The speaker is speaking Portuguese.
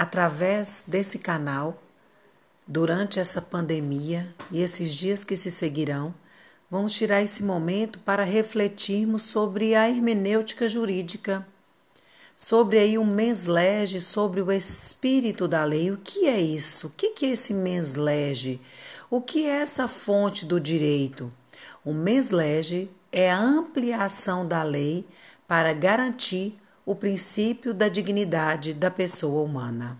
através desse canal, durante essa pandemia e esses dias que se seguirão, vamos tirar esse momento para refletirmos sobre a hermenêutica jurídica, sobre aí o mens lege, sobre o espírito da lei. O que é isso? O que é esse mens lege? O que é essa fonte do direito? O mens lege é a ampliação da lei para garantir o princípio da dignidade da pessoa humana.